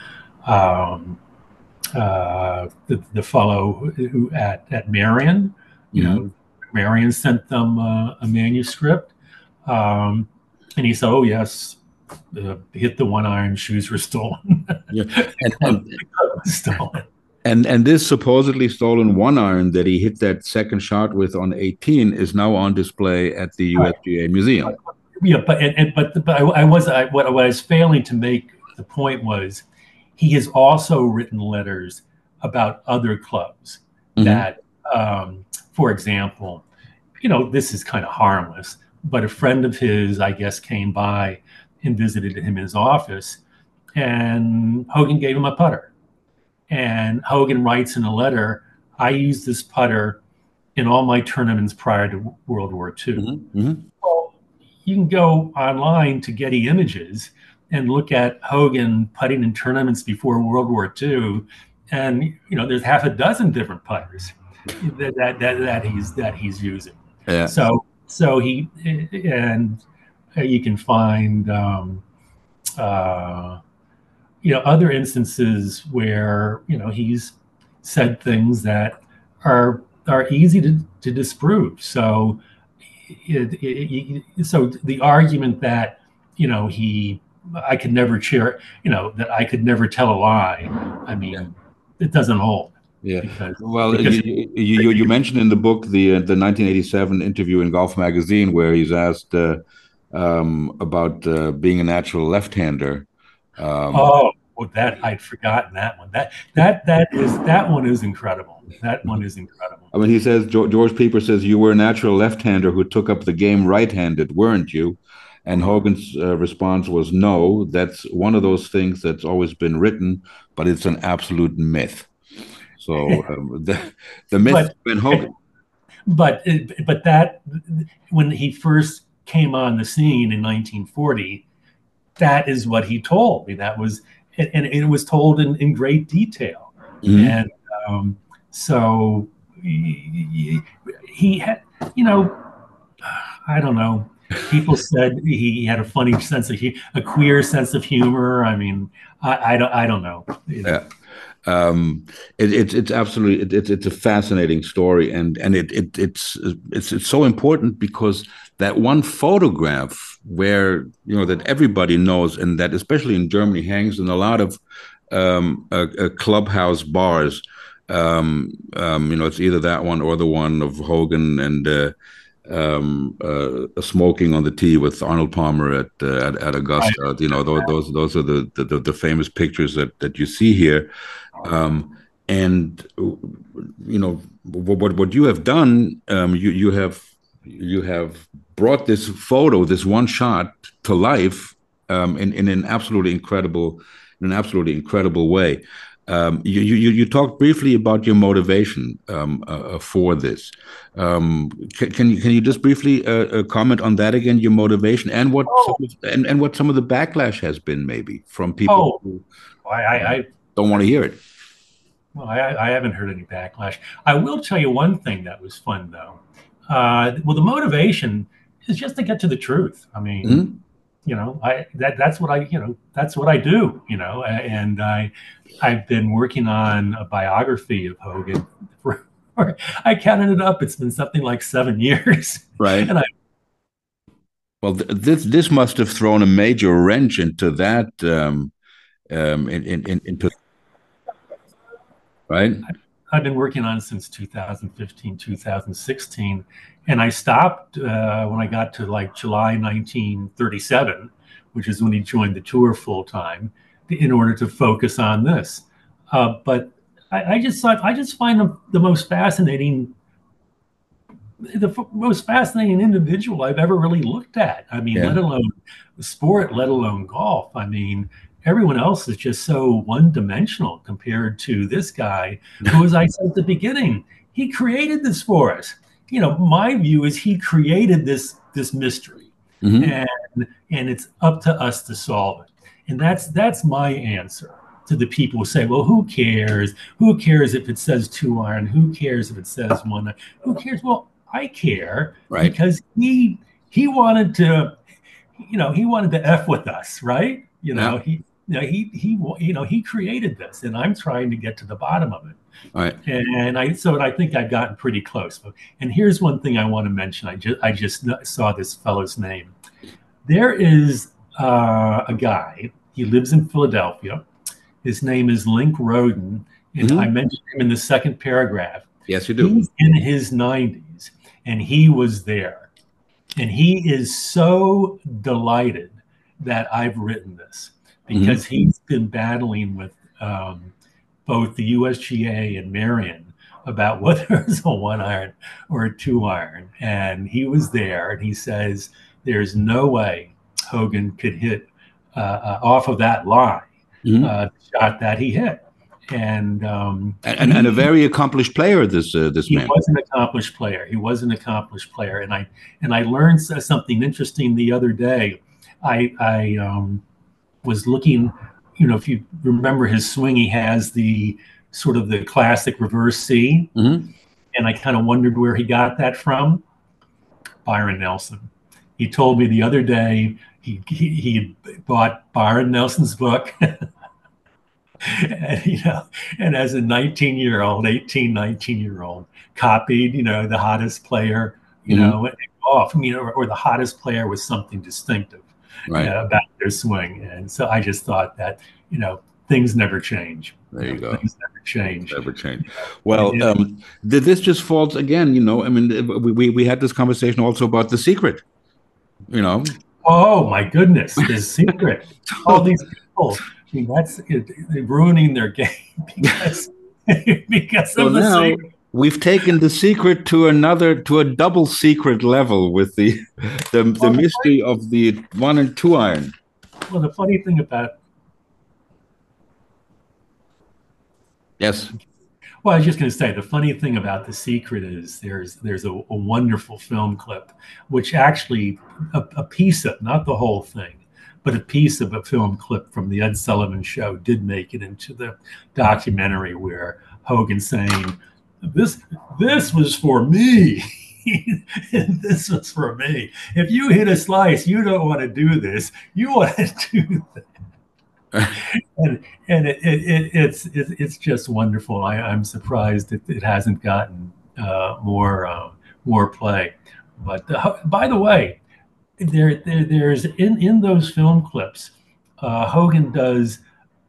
um, uh, the the fellow who at at Merion. You mm-hmm. know, Merion sent them uh, a manuscript, um, and he said, "Oh yes." Uh, hit the one iron shoes were stolen. yeah, and, and stolen. And and this supposedly stolen one iron that he hit that second shot with on 18 is now on display at the USGA Museum yeah, but and, and but but I, I was I, what, what I was failing to make the point was he has also written letters about other clubs mm-hmm. that, um, for example, you know, this is kind of harmless, but a friend of his, I guess, came by and visited him in his office, and Hogan gave him a putter, and Hogan writes in a letter, I used this putter in all my tournaments prior to World War II. Mm-hmm. Mm-hmm. You can go online to Getty Images and look at Hogan putting in tournaments before World War II, and you know there's half a dozen different putters that that, that, that he's that he's using. Yeah. So so he and you can find um, uh, you know other instances where you know he's said things that are are easy to, to disprove. So it, it, it, so the argument that you know he I could never cheer you know that I could never tell a lie. I mean, yeah. it doesn't hold. Yeah. Because, well, because you, you, you mentioned in the book the uh, the 1987 interview in Golf Magazine where he's asked uh, um, about uh, being a natural left-hander. Um, oh, well, that I'd forgotten that one. That that that is that one is incredible. That one is incredible. I mean, he says George Peper says you were a natural left-hander who took up the game right-handed, weren't you? And Hogan's uh, response was no. That's one of those things that's always been written, but it's an absolute myth. So um, the the myth but, Hogan. But but that when he first came on the scene in 1940, that is what he told me. That was and, it was told in, in great detail. Mm-hmm. And um, so he, he had, you know, I don't know. People said he had a funny sense of a queer sense of humor. I mean, I, I don't, I don't know. Yeah um, it, it's it's absolutely it, it's it's a fascinating story, and and it, it it's it's it's so important because that one photograph where you know that everybody knows, and that especially in Germany hangs in a lot of um, uh, uh, clubhouse bars. Um, um, you know, it's either that one or the one of Hogan and uh, um, uh, smoking on the tee with Arnold Palmer at uh, at, at, Augusta. You know, those those, those are the, the, the famous pictures that that you see here. Um, and you know what what you have done, um, you you have you have brought this photo, this one shot, to life um, in in an absolutely incredible in an absolutely incredible way. Um, you, you, you talked briefly about your motivation um, uh, uh, for this. Um, can, can you can you just briefly uh, uh, comment on that again? Your motivation and what oh. of, and, and what some of the backlash has been maybe from people oh. who I, I, I don't want to hear it. Well, I, I, haven't heard any backlash. I will tell you one thing that was fun though. Uh, well, the motivation is just to get to the truth. I mean, mm-hmm you know i that that's what i you know that's what i do you know and i i've been working on a biography of hogan for, i counted it up. It's been something like seven years. Right. And i well th- this this must have thrown a major wrench into that um um in, in, into right I've been working on since 2015, 2016, and I stopped uh, when I got to like July 1937, which is when he joined the tour full time, in order to focus on this. Uh, but I, I, just thought I just find the, the most fascinating, the f- most fascinating individual I've ever really looked at. I mean, yeah. let alone sport, let alone golf. I mean, everyone else is just so one dimensional compared to this guy who, as I said at the beginning, he created this for us. You know, my view is he created this this mystery, mm-hmm. and and it's up to us to solve it. And that's that's my answer to the people who say, "Well, who cares? Who cares if it says two iron? Who cares if it says one? Who cares?" Well, I care right. because he he wanted to, you know, he wanted to f with us, right? You know, yeah. he know, he he you know he created this, and I'm trying to get to the bottom of it. Right. And I so I think I've gotten pretty close. And here's one thing I want to mention. I just I just saw this fellow's name. There is uh, a guy. He lives in Philadelphia. His name is Link Roden, and mm-hmm. I mentioned him in the second paragraph. Yes, you do. He's in his 90s, and he was there, and he is so delighted that I've written this. Because mm-hmm. he's been battling with um, both the USGA and Merion about whether it's a one iron or a two iron. And he was there and he says, There's no way Hogan could hit uh, uh, off of that line, mm-hmm. uh, shot that he hit. and um, and, and, a very accomplished player. This uh, this he man. was an accomplished player. He was an accomplished player, and I and I learned something interesting the other day. I I um, was looking, you know, if you remember his swing, he has the sort of the classic reverse C, mm-hmm. and I kind of wondered where he got that from. Byron Nelson. He told me the other day he he, he bought Byron Nelson's book. and, you know, and as a 19 year old, 18, 19 year old, copied, you know, the hottest player, you mm-hmm. know, off, I mean, or, or, the hottest player with something distinctive right. uh, about their swing. And so I just thought that, you know, things never change. There you go. Things never change. Never change. Well, um, this just falls again, you know, I mean, we, we had this conversation also about the secret, you know. Oh my goodness, the secret. All these people I mean, that's it, ruining their game because because so of the now, secret. We've taken the secret to another to a double secret level with the the, the well, mystery funny, of the one and two iron. Well, the funny thing about yes. Well, I was just going to say the funny thing about the secret is there's there's a, a wonderful film clip, which actually a, a piece of not the whole thing, but a piece of a film clip from the Ed Sullivan Show did make it into the documentary where Hogan saying, "This this was for me." this was for me. If you hit a slice, you don't want to do this. You want to do that. and and it, it, it, it's it, it's just wonderful. I, I'm surprised it, it hasn't gotten uh, more uh, more play. But uh, by the way, there, there there's in in those film clips, uh, Hogan does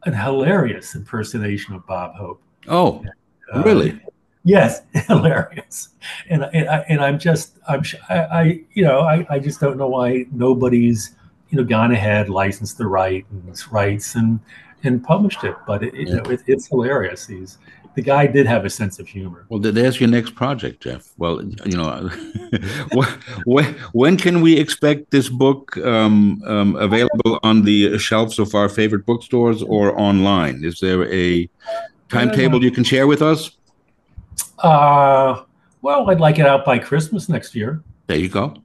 an hilarious impersonation of Bob Hope. Oh, uh, really? Yes, hilarious. And and, I, and I'm just I'm I, I you know I, I just don't know why nobody's you know gone ahead licensed the right and rights and and published it. But it, yeah. you know it, it's hilarious. He's the guy did have a sense of humor. Well, there's your next project, Jeff. Well, you know, when, when can we expect this book um, um, available on the shelves of our favorite bookstores or online? Is there a timetable you can share with us? Uh, well, I'd like it out by Christmas next year. There you go.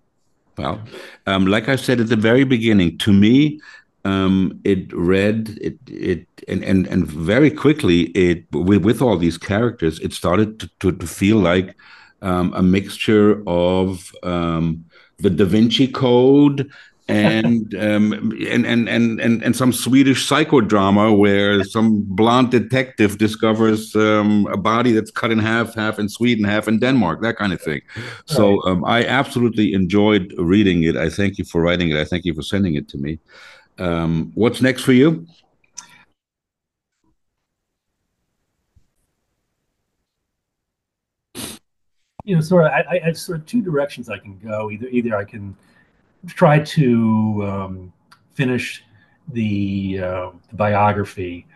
Well, um, like I said at the very beginning, to me, um, it read it it and, and and very quickly it with, with all these characters it started to, to, to feel like um, a mixture of um, the Da Vinci Code and, um, and, and and and and some Swedish psychodrama where some blonde detective discovers um, a body that's cut in half, half in Sweden, half in Denmark, that kind of thing. So um, I absolutely enjoyed reading it. I thank you for writing it. I thank you for sending it to me. Um, what's next for you? You know, sort of, I, I have sort of two directions I can go. Either, either I can try to um, finish the, uh, the, biography,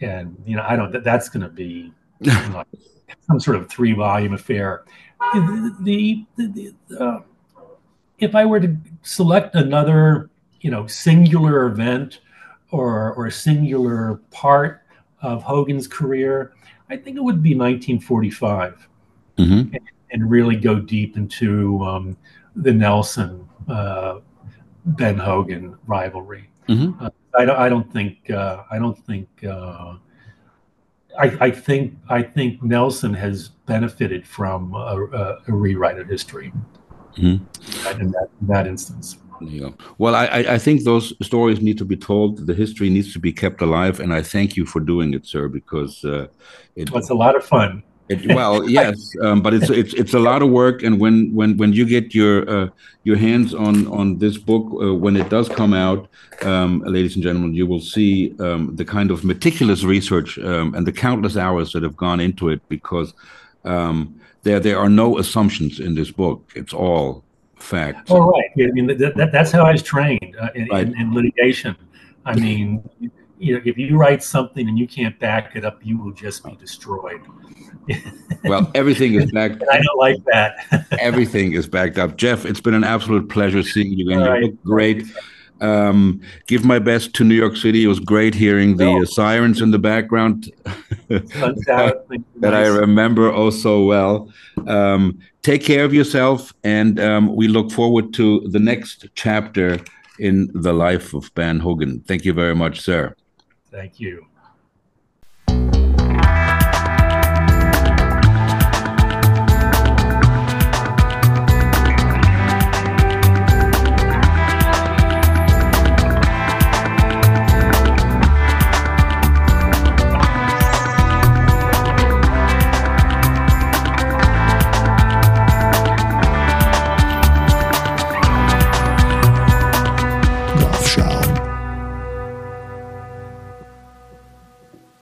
and you know, I don't. That, that's going to be some sort of three volume affair. The, the, the uh, if I were to select another you know singular event or or a singular part of Hogan's career, I think it would be 1945, mm-hmm. and, and, really go deep into um, the Nelson uh, Ben Hogan rivalry. Mm-hmm. Uh, I, don't, I don't think uh, I don't think uh, I, I, think I think Nelson has benefited from a, a, a rewrite of history mm-hmm. in, that, in that instance. Yeah. Well, I, I think those stories need to be told. The history needs to be kept alive, and I thank you for doing it, sir, because uh, it, well, it's a lot of fun. It, well, yes, um, but it's it's it's a lot of work, and when when when you get your uh, your hands on on this book uh, when it does come out, um, ladies and gentlemen, you will see um, the kind of meticulous research um, and the countless hours that have gone into it, because um, there there are no assumptions in this book. It's all facts. Oh, right. I mean, that, that, that's how I was trained uh, in, right. in, in, litigation. I mean, you know, if you write something and you can't back it up, you will just be destroyed. Well, everything is backed. I don't like that. everything is backed up. Jeff, it's been an absolute pleasure seeing you again. You look great. Um, give my best to New York City. It was great hearing the uh, sirens in the background that I remember oh so well. Um, take care of yourself, and um, we look forward to the next chapter in the life of Ben Hogan. Thank you very much, sir. Thank you.